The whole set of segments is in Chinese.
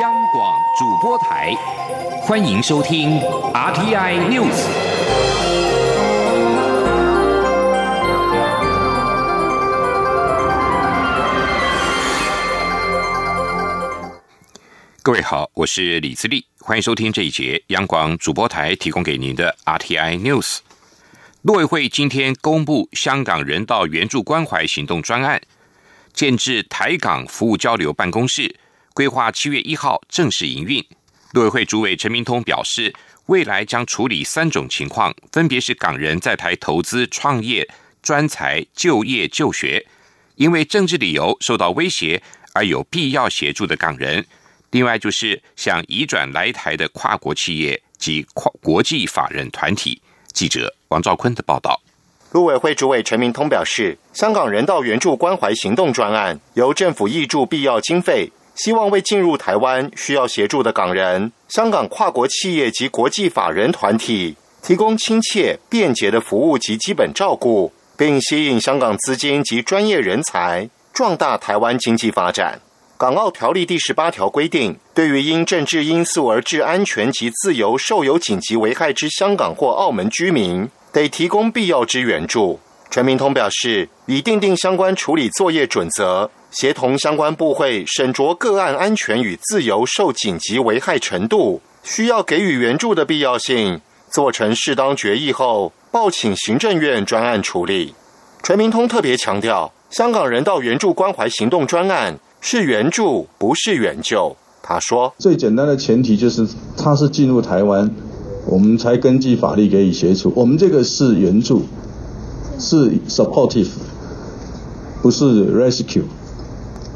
央广主播台，欢迎收听 RTI News。各位好，我是李自立，欢迎收听这一节央广主播台提供给您的 RTI News。陆委会今天公布香港人道援助关怀行动专案，建制台港服务交流办公室，规划七月一号正式营运。陆委会主委陈明通表示，未来将处理三种情况，分别是港人在台投资创业、专才、就业、就学，因为政治理由受到威胁而有必要协助的港人。另外就是想移转来台的跨国企业及跨国际法人团体。记者王兆坤的报道。陆委会主委陈明通表示，香港人道援助关怀行动专案由政府挹注必要经费，希望为进入台湾需要协助的港人、香港跨国企业及国际法人团体提供亲切、便捷的服务及基本照顾，并吸引香港资金及专业人才，壮大台湾经济发展。港澳条例第十八条规定，对于因政治因素而致安全及自由受有紧急危害之香港或澳门居民，得提供必要之援助。陈明通表示，已订定相关处理作业准则，协同相关部会审酌个案安全与自由受紧急危害程度，需要给予援助的必要性，做成适当决议后，报请行政院专案处理。陈明通特别强调，香港人道援助关怀行动专案。是援助，不是援救。他说：“最简单的前提就是他是进入台湾，我们才根据法律给予协助。我们这个是援助，是 supportive，不是 rescue。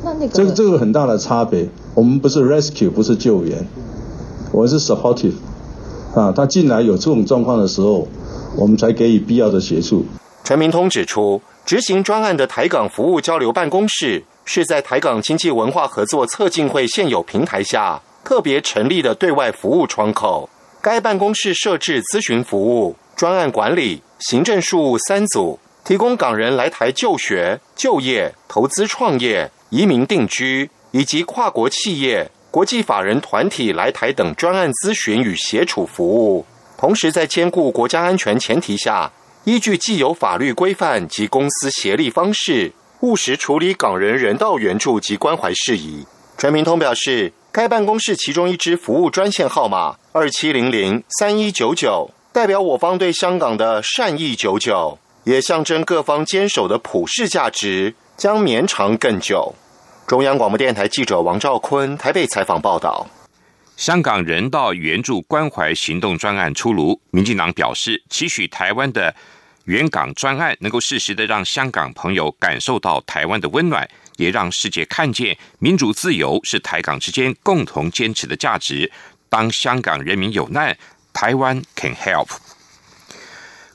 那那个这这个很大的差别。我们不是 rescue，不是救援，我们是 supportive。啊，他进来有这种状况的时候，我们才给予必要的协助。”陈明通指出，执行专案的台港服务交流办公室。是在台港经济文化合作策进会现有平台下特别成立的对外服务窗口。该办公室设置咨询服务、专案管理、行政事务三组，提供港人来台就学、就业、投资创业、移民定居以及跨国企业、国际法人团体来台等专案咨询与协处服务。同时，在兼顾国家安全前提下，依据既有法律规范及公司协力方式。务实处理港人人道援助及关怀事宜。陈明通表示，该办公室其中一支服务专线号码二七零零三一九九，代表我方对香港的善意九九，也象征各方坚守的普世价值将绵长更久。中央广播电台记者王兆坤台北采访报道。香港人道援助关怀行动专案出炉，民进党表示期许台湾的。援港专案能够适时的让香港朋友感受到台湾的温暖，也让世界看见民主自由是台港之间共同坚持的价值。当香港人民有难，台湾 can help。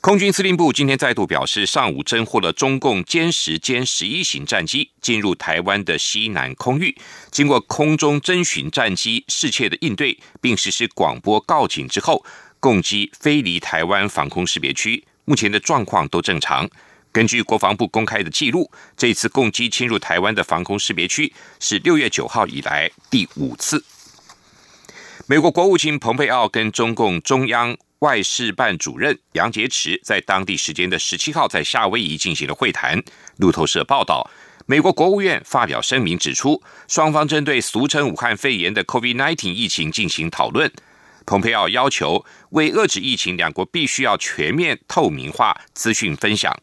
空军司令部今天再度表示，上午侦获了中共歼十、歼十一型战机进入台湾的西南空域，经过空中侦巡战机适切的应对，并实施广播告警之后，共机飞离台湾防空识别区。目前的状况都正常。根据国防部公开的记录，这次攻击侵入台湾的防空识别区是六月九号以来第五次。美国国务卿蓬佩奥跟中共中央外事办主任杨洁篪在当地时间的十七号在夏威夷进行了会谈。路透社报道，美国国务院发表声明指出，双方针对俗称武汉肺炎的 COVID-19 疫情进行讨论。蓬佩奥要求为遏制疫情，两国必须要全面透明化资讯分享。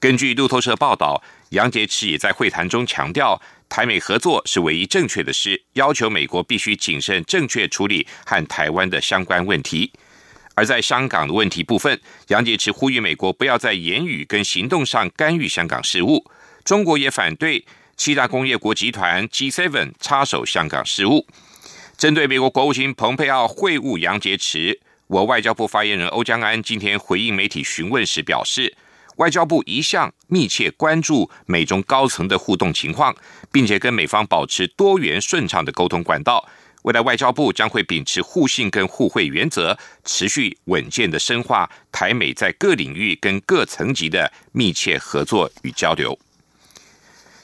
根据路透社报道，杨洁篪也在会谈中强调，台美合作是唯一正确的事，要求美国必须谨慎正确处理和台湾的相关问题。而在香港的问题部分，杨洁篪呼吁美国不要在言语跟行动上干预香港事务。中国也反对七大工业国集团 G7 插手香港事务。针对美国国务卿蓬佩奥会晤杨洁篪，我外交部发言人欧江安今天回应媒体询问时表示，外交部一向密切关注美中高层的互动情况，并且跟美方保持多元顺畅的沟通管道。未来外交部将会秉持互信跟互惠原则，持续稳健的深化台美在各领域跟各层级的密切合作与交流。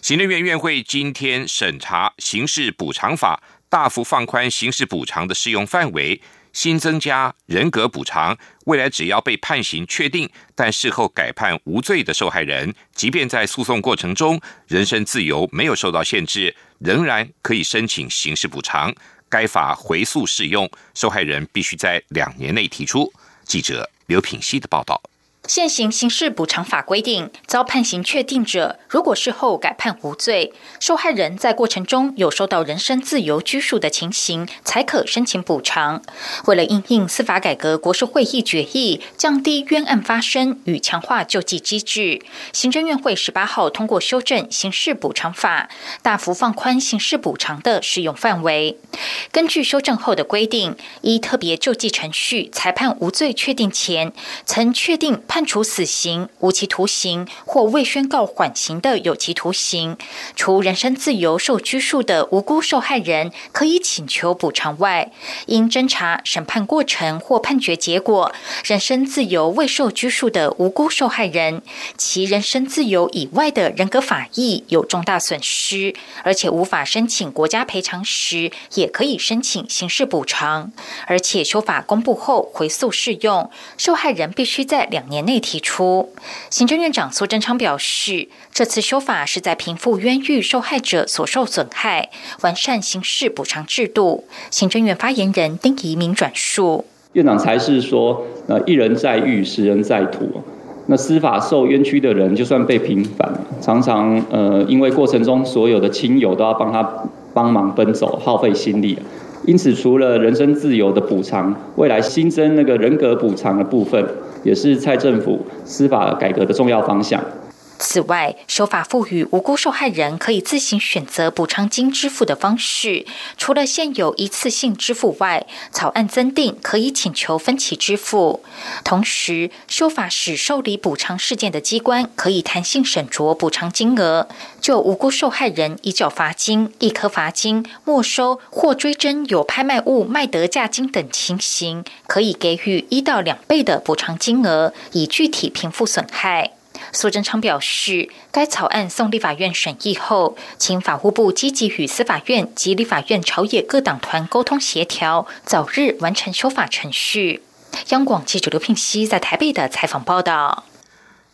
行政院院会今天审查刑事补偿法。大幅放宽刑事补偿的适用范围，新增加人格补偿。未来只要被判刑确定，但事后改判无罪的受害人，即便在诉讼过程中人身自由没有受到限制，仍然可以申请刑事补偿。该法回溯适用，受害人必须在两年内提出。记者刘品希的报道。现行刑事补偿法规定，遭判刑确定者，如果事后改判无罪，受害人在过程中有受到人身自由拘束的情形，才可申请补偿。为了应应司法改革国是会议决议，降低冤案发生与强化救济机制，行政院会十八号通过修正刑事补偿法，大幅放宽刑事补偿的适用范围。根据修正后的规定，依特别救济程序裁判无罪确定前，曾确定判。判处死刑、无期徒刑或未宣告缓刑的有期徒刑，除人身自由受拘束的无辜受害人可以请求补偿外，因侦查、审判过程或判决结果，人身自由未受拘束的无辜受害人，其人身自由以外的人格法益有重大损失，而且无法申请国家赔偿时，也可以申请刑事补偿。而且修法公布后回溯适用，受害人必须在两年。内提出，行政院长苏贞昌表示，这次修法是在平复冤狱受害者所受损害，完善刑事补偿制度。行政院发言人丁仪明转述，院长才是说，呃，一人在狱，十人在土。那司法受冤屈的人，就算被平反，常常呃，因为过程中所有的亲友都要帮他帮忙奔走，耗费心力。因此，除了人身自由的补偿，未来新增那个人格补偿的部分，也是蔡政府司法改革的重要方向。此外，修法赋予无辜受害人可以自行选择补偿金支付的方式，除了现有一次性支付外，草案增订可以请求分期支付。同时，修法使受理补偿事件的机关可以弹性审酌补偿金额，就无辜受害人已缴罚金、一颗罚金、没收或追征有拍卖物卖得价金等情形，可以给予一到两倍的补偿金额，以具体平复损害。苏贞昌表示，该草案送立法院审议后，请法务部积极与司法院及立法院朝野各党团沟通协调，早日完成修法程序。央广记者刘聘熙在台北的采访报道。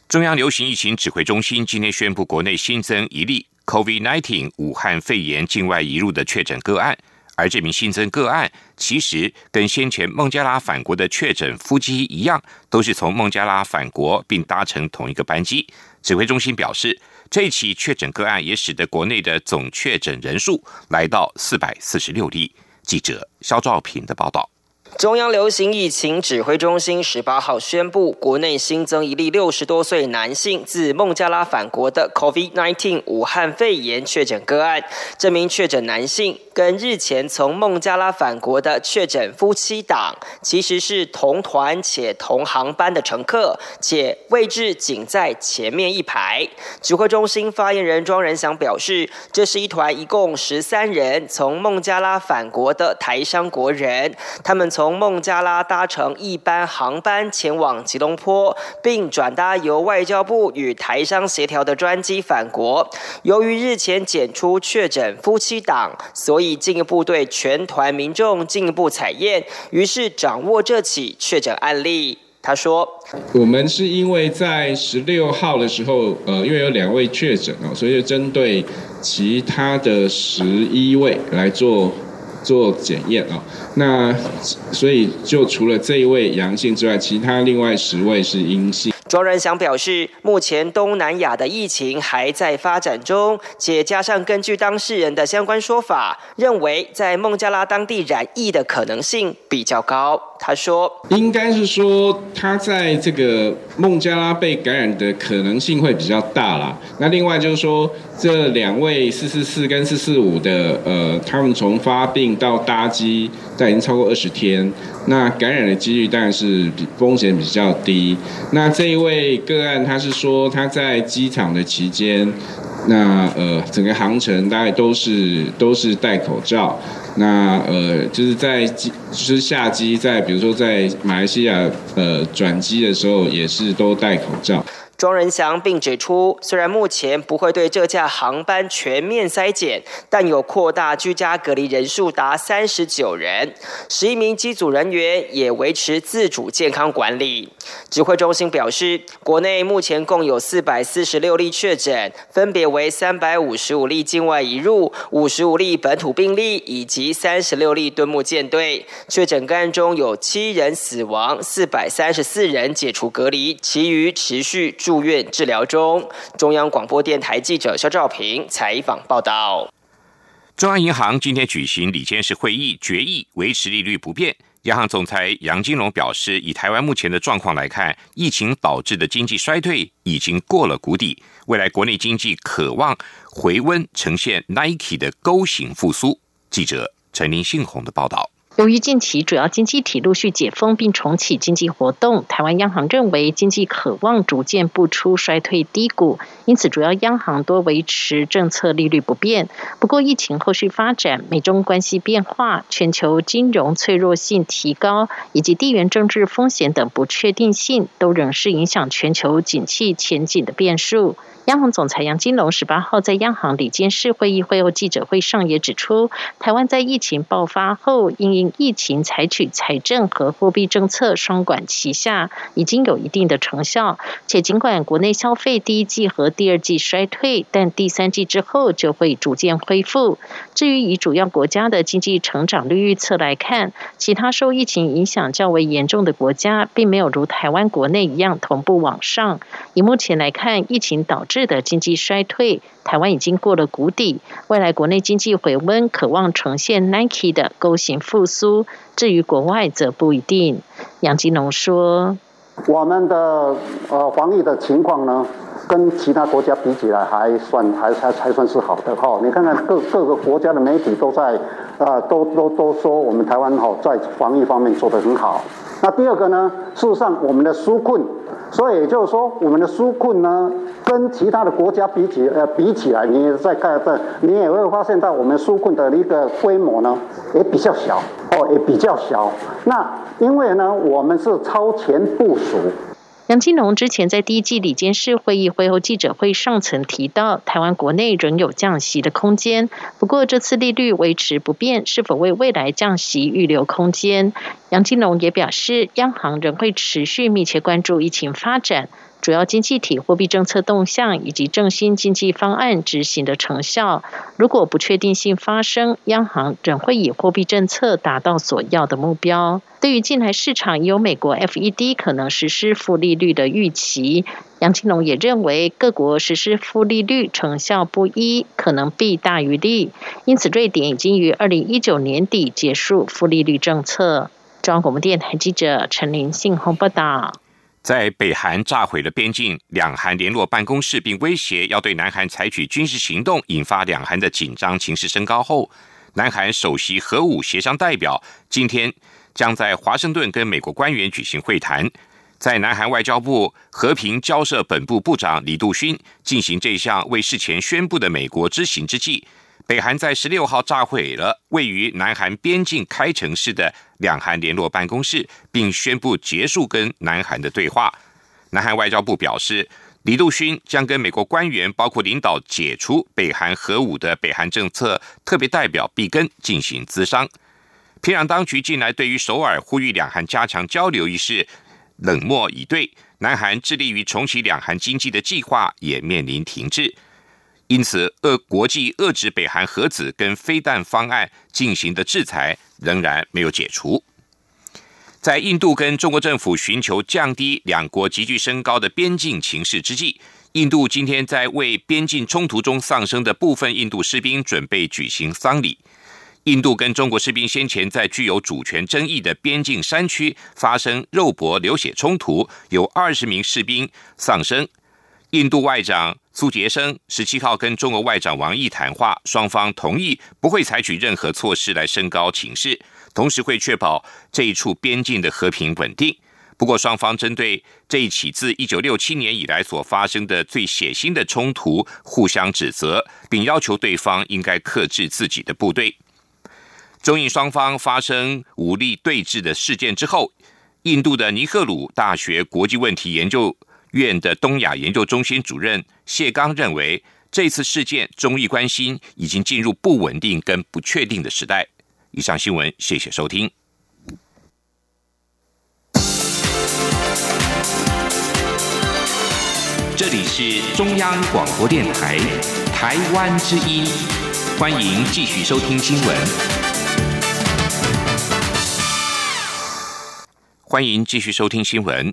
中央流行疫情指挥中心今天宣布，国内新增一例 COVID-19 武汉肺炎境外移入的确诊个案。而这名新增个案，其实跟先前孟加拉返国的确诊夫妻一样，都是从孟加拉返国并搭乘同一个班机。指挥中心表示，这起确诊个案也使得国内的总确诊人数来到四百四十六例。记者肖兆平的报道。中央流行疫情指挥中心十八号宣布，国内新增一例六十多岁男性自孟加拉返国的 COVID-19 武汉肺炎确诊个案。这名确诊男性跟日前从孟加拉返国的确诊夫妻档其实是同团且同航班的乘客，且位置仅在前面一排。指挥中心发言人庄仁祥表示，这是一团一共十三人从孟加拉返国的台商国人，他们从从孟加拉搭乘一班航班前往吉隆坡，并转搭由外交部与台商协调的专机返国。由于日前检出确诊夫妻档，所以进一步对全团民众进一步采验，于是掌握这起确诊案例。他说：“我们是因为在十六号的时候，呃，因为有两位确诊哦，所以针对其他的十一位来做。”做检验啊，那所以就除了这一位阳性之外，其他另外十位是阴性。庄仁祥表示，目前东南亚的疫情还在发展中，且加上根据当事人的相关说法，认为在孟加拉当地染疫的可能性比较高。他说：“应该是说他在这个孟加拉被感染的可能性会比较大啦。那另外就是说，这两位四四四跟四四五的，呃，他们从发病到搭机，但已经超过二十天。”那感染的几率当然是比风险比较低。那这一位个案，他是说他在机场的期间，那呃整个航程大概都是都是戴口罩。那呃就是在机就是下机，在比如说在马来西亚呃转机的时候，也是都戴口罩。庄仁祥并指出，虽然目前不会对这架航班全面筛检，但有扩大居家隔离人数达三十九人，十一名机组人员也维持自主健康管理。指挥中心表示，国内目前共有四百四十六例确诊，分别为三百五十五例境外移入、五十五例本土病例以及三十六例敦睦舰队。确诊个案中有七人死亡，四百三十四人解除隔离，其余持续住院治疗中。中央广播电台记者肖兆平采访报道。中央银行今天举行理监事会议，决议维持利率不变。央行总裁杨金龙表示，以台湾目前的状况来看，疫情导致的经济衰退已经过了谷底，未来国内经济渴望回温，呈现 Nike 的勾形复苏。记者陈林信宏的报道。由于近期主要经济体陆续解封并重启经济活动，台湾央行认为经济渴望逐渐步出衰退低谷，因此主要央行多维持政策利率不变。不过，疫情后续发展、美中关系变化、全球金融脆弱性提高以及地缘政治风险等不确定性，都仍是影响全球景气前景的变数。央行总裁杨金龙十八号在央行理监事会议会后记者会上也指出，台湾在疫情爆发后，因应疫情采取财政和货币政策双管齐下，已经有一定的成效。且尽管国内消费第一季和第二季衰退，但第三季之后就会逐渐恢复。至于以主要国家的经济成长率预测来看，其他受疫情影响较为严重的国家，并没有如台湾国内一样同步往上。以目前来看，疫情导致的经济衰退，台湾已经过了谷底，未来国内经济回温，渴望呈现 Nike 的勾形复苏。至于国外，则不一定。杨金龙说：“我们的呃防疫的情况呢，跟其他国家比起来，还算还还还算是好的哈。你看看各各个国家的媒体都在啊，都都都说我们台湾哈在防疫方面做得很好。那第二个呢，事实上我们的纾困。”所以也就是说，我们的纾困呢，跟其他的国家比起，呃，比起来，你再看这，你也会发现到我们纾困的一个规模呢，也比较小，哦，也比较小。那因为呢，我们是超前部署。杨金龙之前在第一季里监事会议会后记者会上曾提到，台湾国内仍有降息的空间。不过这次利率维持不变，是否为未来降息预留空间？杨金龙也表示，央行仍会持续密切关注疫情发展。主要经济体货币政策动向以及振兴经济方案执行的成效，如果不确定性发生，央行仍会以货币政策达到所要的目标。对于近来市场有美国 FED 可能实施负利率的预期，杨庆龙也认为各国实施负利率成效不一，可能弊大于利。因此，瑞典已经于二零一九年底结束负利率政策。中央广播电台记者陈林信鸿报道。在北韩炸毁了边境，两韩联络办公室，并威胁要对南韩采取军事行动，引发两韩的紧张情势升高后，南韩首席核武协商代表今天将在华盛顿跟美国官员举行会谈。在南韩外交部和平交涉本部部长李杜勋进行这项为事前宣布的美国之行之际。北韩在十六号炸毁了位于南韩边境开城市的两韩联络办公室，并宣布结束跟南韩的对话。南韩外交部表示，李杜勋将跟美国官员，包括领导解除北韩核武的北韩政策特别代表毕根进行咨商。平壤当局近来对于首尔呼吁两韩加强交流一事冷漠以对，南韩致力于重启两韩经济的计划也面临停滞。因此，遏国际遏制北韩核子跟飞弹方案进行的制裁仍然没有解除。在印度跟中国政府寻求降低两国急剧升高的边境情势之际，印度今天在为边境冲突中丧生的部分印度士兵准备举行丧礼。印度跟中国士兵先前在具有主权争议的边境山区发生肉搏流血冲突，有二十名士兵丧生。印度外长苏杰生十七号跟中国外长王毅谈话，双方同意不会采取任何措施来升高情势，同时会确保这一处边境的和平稳定。不过，双方针对这一起自一九六七年以来所发生的最血腥的冲突互相指责，并要求对方应该克制自己的部队。中印双方发生武力对峙的事件之后，印度的尼赫鲁大学国际问题研究。院的东亚研究中心主任谢刚认为，这次事件中意关心已经进入不稳定跟不确定的时代。以上新闻，谢谢收听。这里是中央广播电台台湾之音，欢迎继续收听新闻。欢迎继续收听新闻。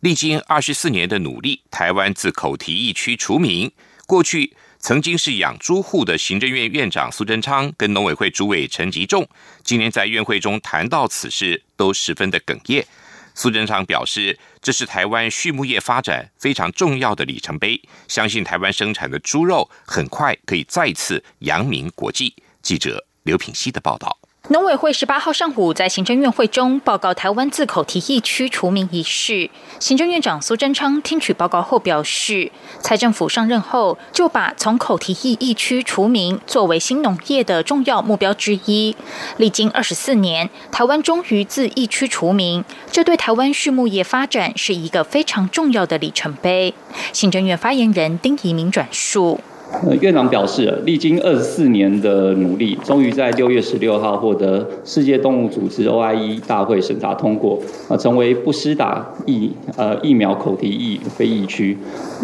历经二十四年的努力，台湾自口蹄疫区除名。过去曾经是养猪户的行政院院长苏贞昌跟农委会主委陈吉仲，今年在院会中谈到此事，都十分的哽咽。苏贞昌表示，这是台湾畜牧业发展非常重要的里程碑，相信台湾生产的猪肉很快可以再次扬名国际。记者刘品希的报道。农委会十八号上午在行政院会中报告台湾自口蹄疫区除名一事，行政院长苏贞昌听取报告后表示，蔡政府上任后就把从口蹄疫疫区除名作为新农业的重要目标之一。历经二十四年，台湾终于自疫区除名，这对台湾畜牧业发展是一个非常重要的里程碑。行政院发言人丁仪明转述。呃院长表示，历经二十四年的努力，终于在六月十六号获得世界动物组织 OIE 大会审查通过，啊，成为不施打疫呃疫苗口蹄疫非疫区，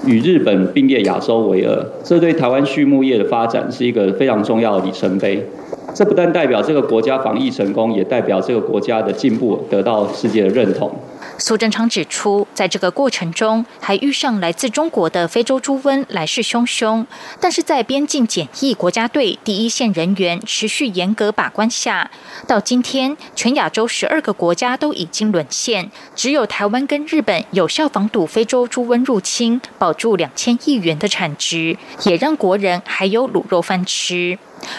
与日本并列亚洲为二。这对台湾畜牧业的发展是一个非常重要的里程碑。这不但代表这个国家防疫成功，也代表这个国家的进步得到世界的认同。苏贞昌指出，在这个过程中，还遇上来自中国的非洲猪瘟来势汹汹，但是在边境检疫国家队第一线人员持续严格把关下，到今天，全亚洲十二个国家都已经沦陷，只有台湾跟日本有效防堵非洲猪瘟入侵，保住两千亿元的产值，也让国人还有卤肉饭吃。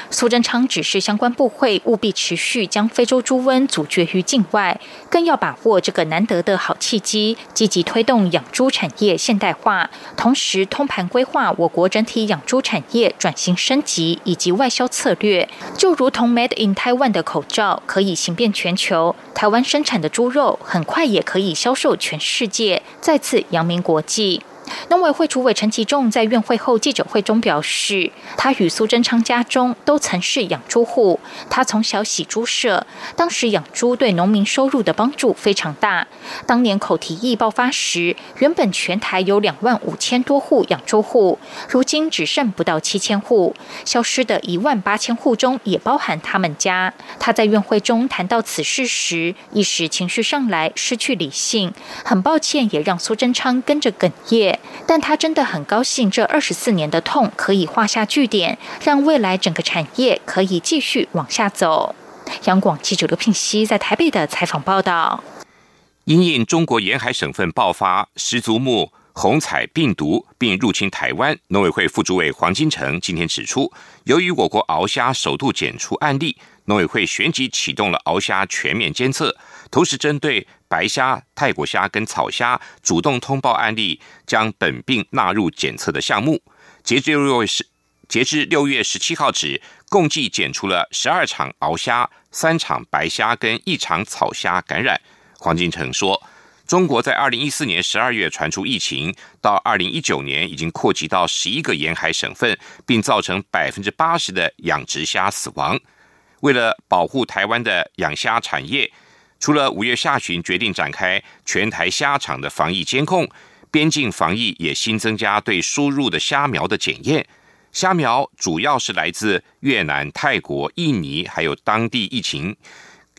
苏贞昌指示相关部会务必持续将非洲猪瘟阻绝于境外，更要把握这个难得得的好契机，积极推动养猪产业现代化，同时通盘规划我国整体养猪产业转型升级以及外销策略。就如同 Made in Taiwan 的口罩可以行遍全球，台湾生产的猪肉很快也可以销售全世界，再次扬名国际。农委会主委陈其仲在院会后记者会中表示，他与苏贞昌家中都曾是养猪户，他从小洗猪舍，当时养猪对农民收入的帮助非常大。当年口蹄疫爆发时，原本全台有两万五千多户养猪户，如今只剩不到七千户，消失的一万八千户中也包含他们家。他在院会中谈到此事时，一时情绪上来，失去理性，很抱歉，也让苏贞昌跟着哽咽。但他真的很高兴，这二十四年的痛可以画下句点，让未来整个产业可以继续往下走。央广记者刘聘熙在台北的采访报道：，因应中国沿海省份爆发十足目红彩病毒并入侵台湾，农委会副主委黄金城今天指出，由于我国鳌虾首度检出案例，农委会旋即启动了鳌虾全面监测，同时针对。白虾、泰国虾跟草虾主动通报案例，将本病纳入检测的项目。截至六月十，截至六月十七号止，共计检出了十二场鳌虾、三场白虾跟一场草虾感染。黄金城说，中国在二零一四年十二月传出疫情，到二零一九年已经扩及到十一个沿海省份，并造成百分之八十的养殖虾死亡。为了保护台湾的养虾产业。除了五月下旬决定展开全台虾场的防疫监控，边境防疫也新增加对输入的虾苗的检验。虾苗主要是来自越南、泰国、印尼，还有当地疫情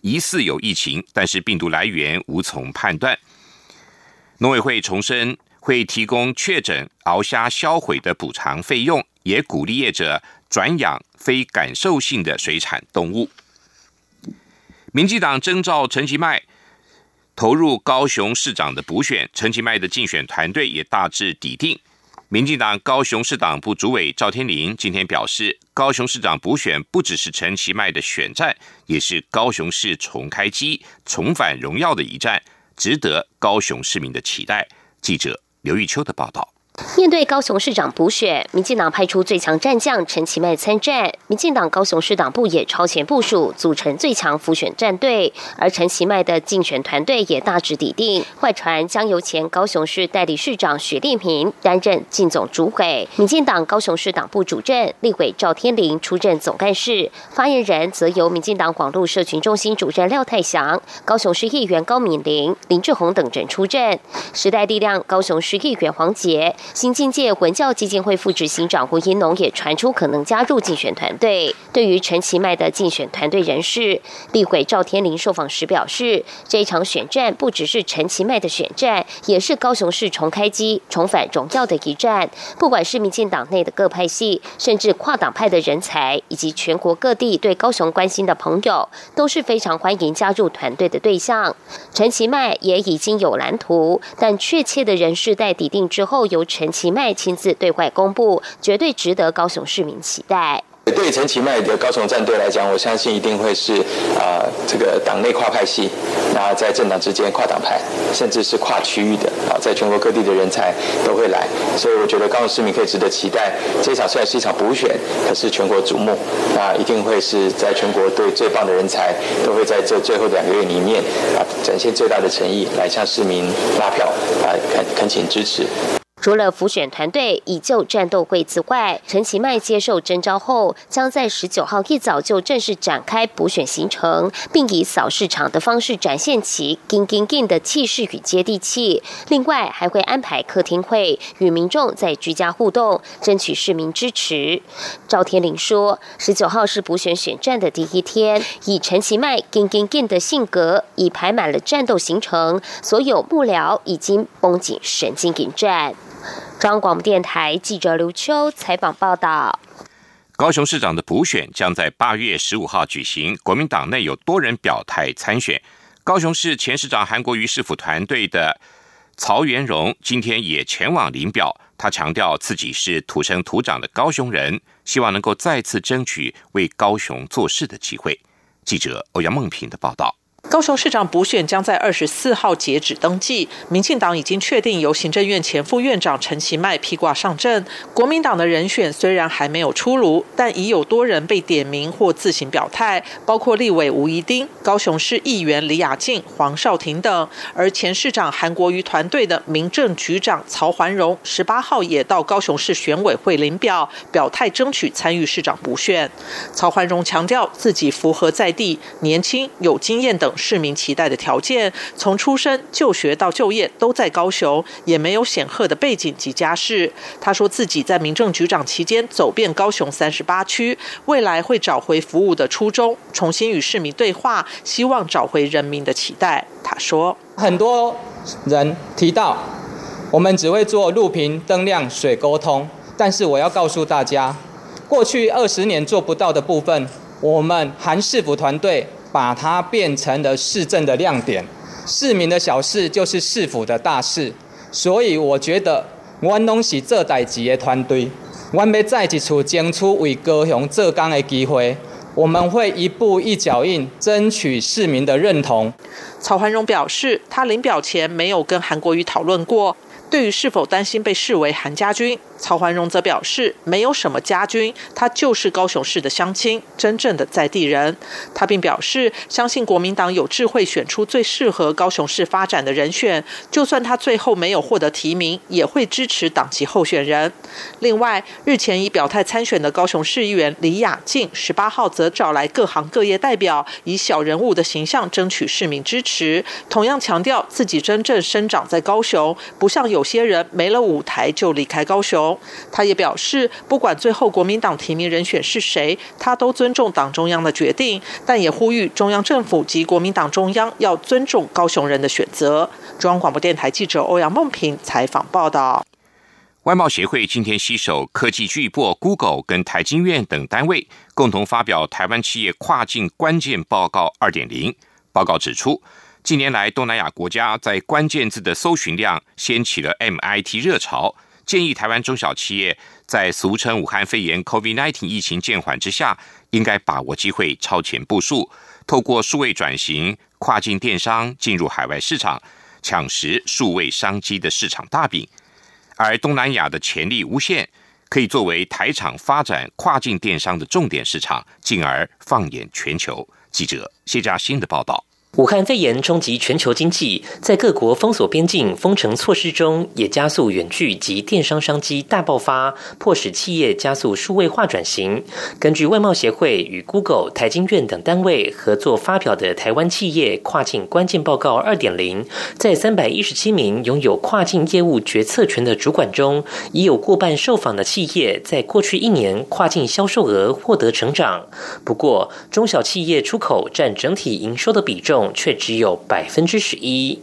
疑似有疫情，但是病毒来源无从判断。农委会重申会提供确诊鳌虾销毁的补偿费用，也鼓励业者转养非感受性的水产动物。民进党征召陈其迈投入高雄市长的补选，陈其迈的竞选团队也大致底定。民进党高雄市党部主委赵天麟今天表示，高雄市长补选不只是陈其迈的选战，也是高雄市重开机、重返荣耀的一战，值得高雄市民的期待。记者刘玉秋的报道。面对高雄市长补选，民进党派出最强战将陈其迈参战。民进党高雄市党部也超前部署，组成最强辅选战队。而陈其迈的竞选团队也大致拟定，外传将由前高雄市代理市长许立平担任竞总主委，民进党高雄市党部主任立委赵天麟出任总干事，发言人则由民进党广路社群中心主任廖泰祥、高雄市议员高敏玲、林志宏等人出任。时代力量高雄市议员黄杰。新境界文教基金会副执行长胡英农也传出可能加入竞选团队。对于陈其迈的竞选团队人士，立委赵天麟受访时表示，这一场选战不只是陈其迈的选战，也是高雄市重开机、重返荣耀的一战。不管是民进党内的各派系，甚至跨党派的人才，以及全国各地对高雄关心的朋友，都是非常欢迎加入团队的对象。陈其迈也已经有蓝图，但确切的人事待抵定之后，由陈其迈亲自对外公布，绝对值得高雄市民期待。对陈其迈的高雄战队来讲，我相信一定会是啊，这个党内跨派系，然后在政党之间跨党派，甚至是跨区域的啊，在全国各地的人才都会来，所以我觉得高雄市民可以值得期待。这场虽然是一场补选，可是全国瞩目，那一定会是在全国对最棒的人才都会在这最后两个月里面啊，展现最大的诚意来向市民拉票啊，恳恳请支持。除了浮选团队已就战斗会之外，陈其迈接受征召后，将在十九号一早就正式展开补选行程，并以扫市场的方式展现其“金金金”的气势与接地气。另外，还会安排客厅会与民众在居家互动，争取市民支持。赵天麟说：“十九号是补选选战的第一天，以陈其迈‘金金金’的性格，已排满了战斗行程，所有幕僚已经绷紧神经迎战。”中央广播电台记者刘秋采访报道：高雄市长的补选将在八月十五号举行。国民党内有多人表态参选。高雄市前市长韩国瑜市府团队的曹元荣今天也前往领表。他强调自己是土生土长的高雄人，希望能够再次争取为高雄做事的机会。记者欧阳梦平的报道。高雄市长补选将在二十四号截止登记，民进党已经确定由行政院前副院长陈其迈披挂上阵。国民党的人选虽然还没有出炉，但已有多人被点名或自行表态，包括立委吴怡丁、高雄市议员李雅静、黄少廷等。而前市长韩国瑜团队的民政局长曹环荣，十八号也到高雄市选委会领表，表态争取参与市长补选。曹环荣强调自己符合在地、年轻、有经验等。市民期待的条件，从出生、就学到就业都在高雄，也没有显赫的背景及家世。他说自己在民政局长期间走遍高雄三十八区，未来会找回服务的初衷，重新与市民对话，希望找回人民的期待。他说，很多人提到我们只会做路平灯亮水沟通，但是我要告诉大家，过去二十年做不到的部分，我们韩市府团队。把它变成了市政的亮点，市民的小事就是市府的大事，所以我觉得，我拢是做代志的团队，我要再一次争取为高雄做工的机会，我们会一步一脚印，争取市民的认同。曹环荣表示，他领表前没有跟韩国瑜讨论过，对于是否担心被视为韩家军。曹环荣则表示，没有什么家军，他就是高雄市的乡亲，真正的在地人。他并表示，相信国民党有智慧选出最适合高雄市发展的人选，就算他最后没有获得提名，也会支持党籍候选人。另外，日前已表态参选的高雄市议员李雅静，十八号则找来各行各业代表，以小人物的形象争取市民支持，同样强调自己真正生长在高雄，不像有些人没了舞台就离开高雄。他也表示，不管最后国民党提名人选是谁，他都尊重党中央的决定，但也呼吁中央政府及国民党中央要尊重高雄人的选择。中央广播电台记者欧阳梦平采访报道。外贸协会今天携手科技巨擘 Google 跟台经院等单位，共同发表台湾企业跨境关键报告二点零。报告指出，近年来东南亚国家在关键字的搜寻量掀起了 MIT 热潮。建议台湾中小企业在俗称武汉肺炎 （COVID-19） 疫情渐缓之下，应该把握机会超前部署，透过数位转型、跨境电商进入海外市场，抢食数位商机的市场大饼。而东南亚的潜力无限，可以作为台厂发展跨境电商的重点市场，进而放眼全球。记者谢嘉欣的报道。武汉肺炎冲击全球经济，在各国封锁边境、封城措施中，也加速远距及电商商机大爆发，迫使企业加速数位化转型。根据外贸协会与 Google、台经院等单位合作发表的《台湾企业跨境关键报告二点零》，在三百一十七名拥有跨境业务决策权的主管中，已有过半受访的企业在过去一年跨境销售额获得成长。不过，中小企业出口占整体营收的比重。却只有百分之十一。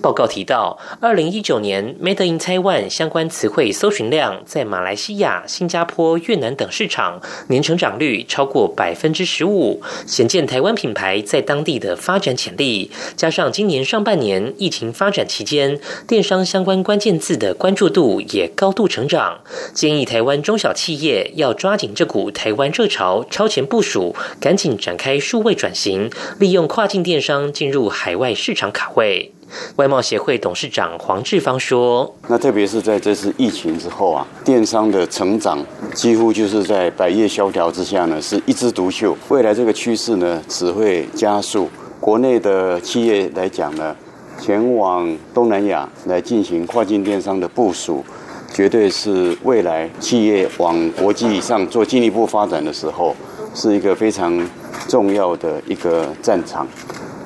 报告提到，二零一九年 “Made in Taiwan” 相关词汇搜寻量在马来西亚、新加坡、越南等市场年成长率超过百分之十五，显见台湾品牌在当地的发展潜力。加上今年上半年疫情发展期间，电商相关关键字的关注度也高度成长。建议台湾中小企业要抓紧这股台湾热潮，超前部署，赶紧展开数位转型，利用跨境电商进入海外市场卡位。外贸协会董事长黄志芳说：“那特别是在这次疫情之后啊，电商的成长几乎就是在百业萧条之下呢，是一枝独秀。未来这个趋势呢，只会加速。国内的企业来讲呢，前往东南亚来进行跨境电商的部署，绝对是未来企业往国际上做进一步发展的时候，是一个非常重要的一个战场。”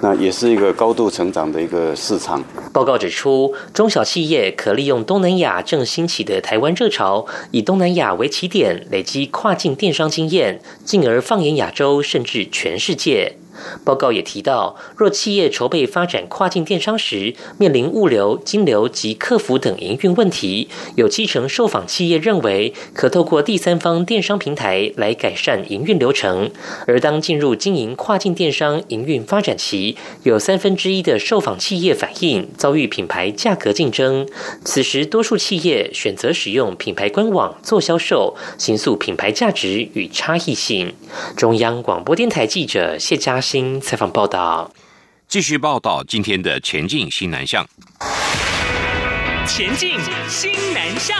那也是一个高度成长的一个市场。报告指出，中小企业可利用东南亚正兴起的台湾热潮，以东南亚为起点，累积跨境电商经验，进而放眼亚洲，甚至全世界。报告也提到，若企业筹备发展跨境电商时，面临物流、金流及客服等营运问题，有七成受访企业认为可透过第三方电商平台来改善营运流程。而当进入经营跨境电商营运发展期，有三分之一的受访企业反映遭遇品牌价格竞争。此时，多数企业选择使用品牌官网做销售，形塑品牌价值与差异性。中央广播电台记者谢嘉。新采访报道，继续报道今天的前进新南向。前进新南向。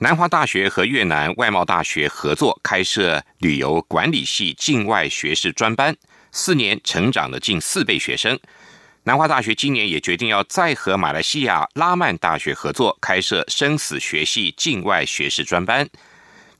南华大学和越南外贸大学合作开设旅游管理系境外学士专班，四年成长了近四倍学生。南华大学今年也决定要再和马来西亚拉曼大学合作，开设生死学系境外学士专班，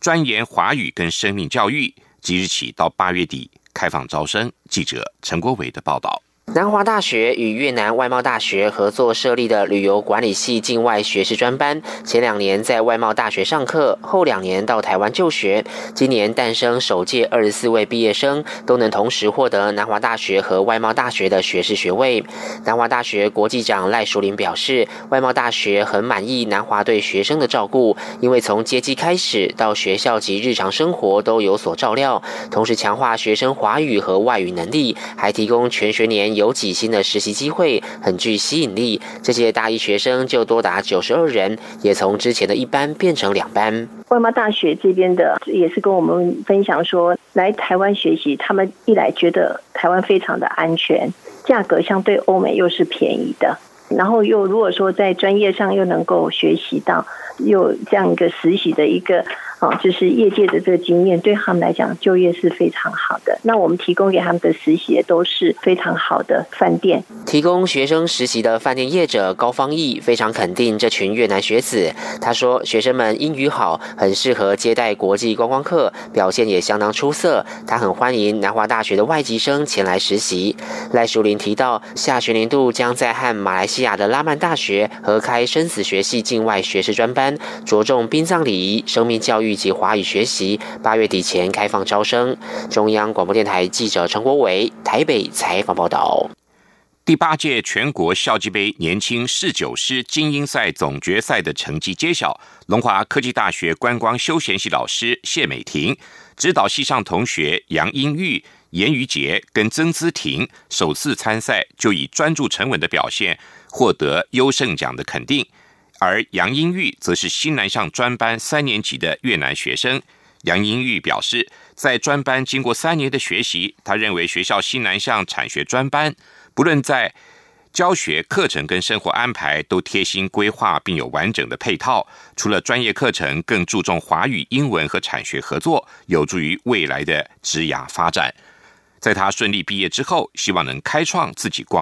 专研华语跟生命教育。即日起到八月底开放招生。记者陈国伟的报道。南华大学与越南外贸大学合作设立的旅游管理系境外学士专班，前两年在外贸大学上课，后两年到台湾就学。今年诞生首届二十四位毕业生，都能同时获得南华大学和外贸大学的学士学位。南华大学国际长赖淑玲表示，外贸大学很满意南华对学生的照顾，因为从接机开始到学校及日常生活都有所照料，同时强化学生华语和外语能力，还提供全学年。有几新的实习机会，很具吸引力。这些大一学生就多达九十二人，也从之前的一班变成两班。外贸大学这边的也是跟我们分享说，来台湾学习，他们一来觉得台湾非常的安全，价格相对欧美又是便宜的，然后又如果说在专业上又能够学习到，又这样一个实习的一个。啊，就是业界的这个经验，对他们来讲就业是非常好的。那我们提供给他们的实习都是非常好的饭店。提供学生实习的饭店业者高方义非常肯定这群越南学子。他说，学生们英语好，很适合接待国际观光客，表现也相当出色。他很欢迎南华大学的外籍生前来实习。赖淑玲提到，下学年度将在和马来西亚的拉曼大学合开生死学系境外学士专班，着重殡葬礼仪、生命教育。预计华语学习八月底前开放招生。中央广播电台记者陈国伟台北采访报道。第八届全国校际杯年轻试酒师精英赛总决赛的成绩揭晓，龙华科技大学观光休闲系老师谢美婷指导系上同学杨英玉、严于杰跟曾姿婷首次参赛就以专注沉稳的表现获得优胜奖的肯定。而杨英玉则是新南向专班三年级的越南学生，杨英玉表示，在专班经过三年的学习，他认为学校西南向产学专班不论在教学课程跟生活安排都贴心规划，并有完整的配套。除了专业课程，更注重华语、英文和产学合作，有助于未来的职涯发展。在他顺利毕业之后，希望能开创自己光。